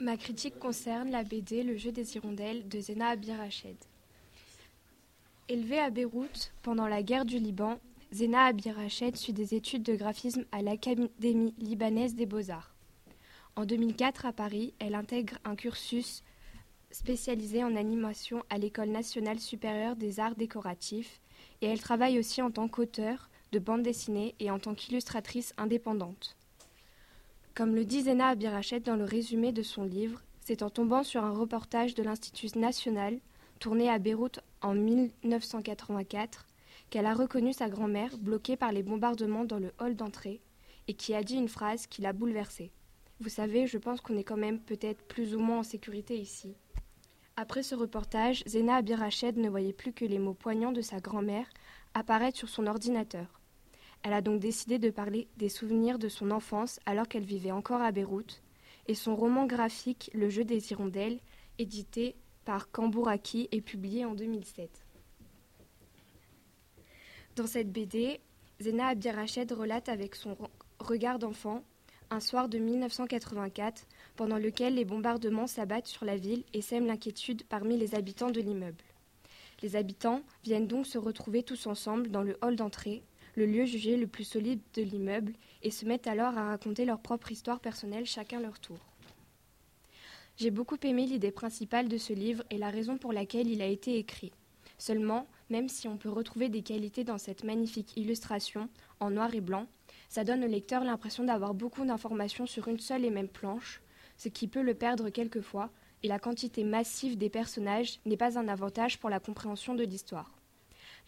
Ma critique concerne la BD Le jeu des hirondelles de Zena Abirached. Élevée à Beyrouth pendant la guerre du Liban, Zena Abirached suit des études de graphisme à l'Académie libanaise des beaux-arts. En 2004, à Paris, elle intègre un cursus spécialisé en animation à l'École nationale supérieure des arts décoratifs et elle travaille aussi en tant qu'auteur de bande dessinée et en tant qu'illustratrice indépendante. Comme le dit Zena Abirachet dans le résumé de son livre, c'est en tombant sur un reportage de l'Institut national, tourné à Beyrouth en 1984, qu'elle a reconnu sa grand-mère bloquée par les bombardements dans le hall d'entrée et qui a dit une phrase qui l'a bouleversée. Vous savez, je pense qu'on est quand même peut-être plus ou moins en sécurité ici. Après ce reportage, Zena Abirached ne voyait plus que les mots poignants de sa grand-mère apparaître sur son ordinateur. Elle a donc décidé de parler des souvenirs de son enfance alors qu'elle vivait encore à Beyrouth, et son roman graphique Le jeu des hirondelles, édité par Kambouraki et publié en 2007. Dans cette BD, Zena Abdirached relate avec son regard d'enfant un soir de 1984 pendant lequel les bombardements s'abattent sur la ville et sèment l'inquiétude parmi les habitants de l'immeuble. Les habitants viennent donc se retrouver tous ensemble dans le hall d'entrée le lieu jugé le plus solide de l'immeuble, et se mettent alors à raconter leur propre histoire personnelle chacun leur tour. J'ai beaucoup aimé l'idée principale de ce livre et la raison pour laquelle il a été écrit. Seulement, même si on peut retrouver des qualités dans cette magnifique illustration, en noir et blanc, ça donne au lecteur l'impression d'avoir beaucoup d'informations sur une seule et même planche, ce qui peut le perdre quelquefois, et la quantité massive des personnages n'est pas un avantage pour la compréhension de l'histoire.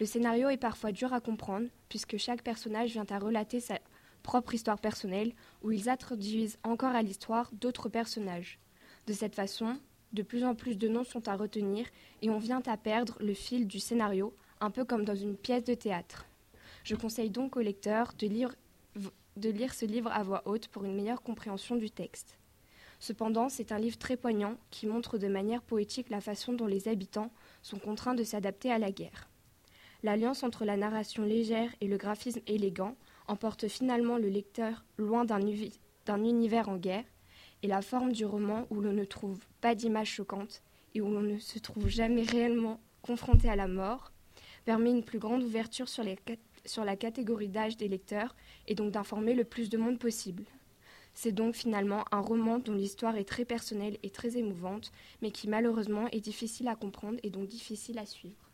Le scénario est parfois dur à comprendre, puisque chaque personnage vient à relater sa propre histoire personnelle, où ils introduisent encore à l'histoire d'autres personnages. De cette façon, de plus en plus de noms sont à retenir, et on vient à perdre le fil du scénario, un peu comme dans une pièce de théâtre. Je conseille donc au lecteur de lire, de lire ce livre à voix haute pour une meilleure compréhension du texte. Cependant, c'est un livre très poignant qui montre de manière poétique la façon dont les habitants sont contraints de s'adapter à la guerre. L'alliance entre la narration légère et le graphisme élégant emporte finalement le lecteur loin d'un univers en guerre, et la forme du roman où l'on ne trouve pas d'images choquantes et où l'on ne se trouve jamais réellement confronté à la mort, permet une plus grande ouverture sur, sur la catégorie d'âge des lecteurs et donc d'informer le plus de monde possible. C'est donc finalement un roman dont l'histoire est très personnelle et très émouvante, mais qui malheureusement est difficile à comprendre et donc difficile à suivre.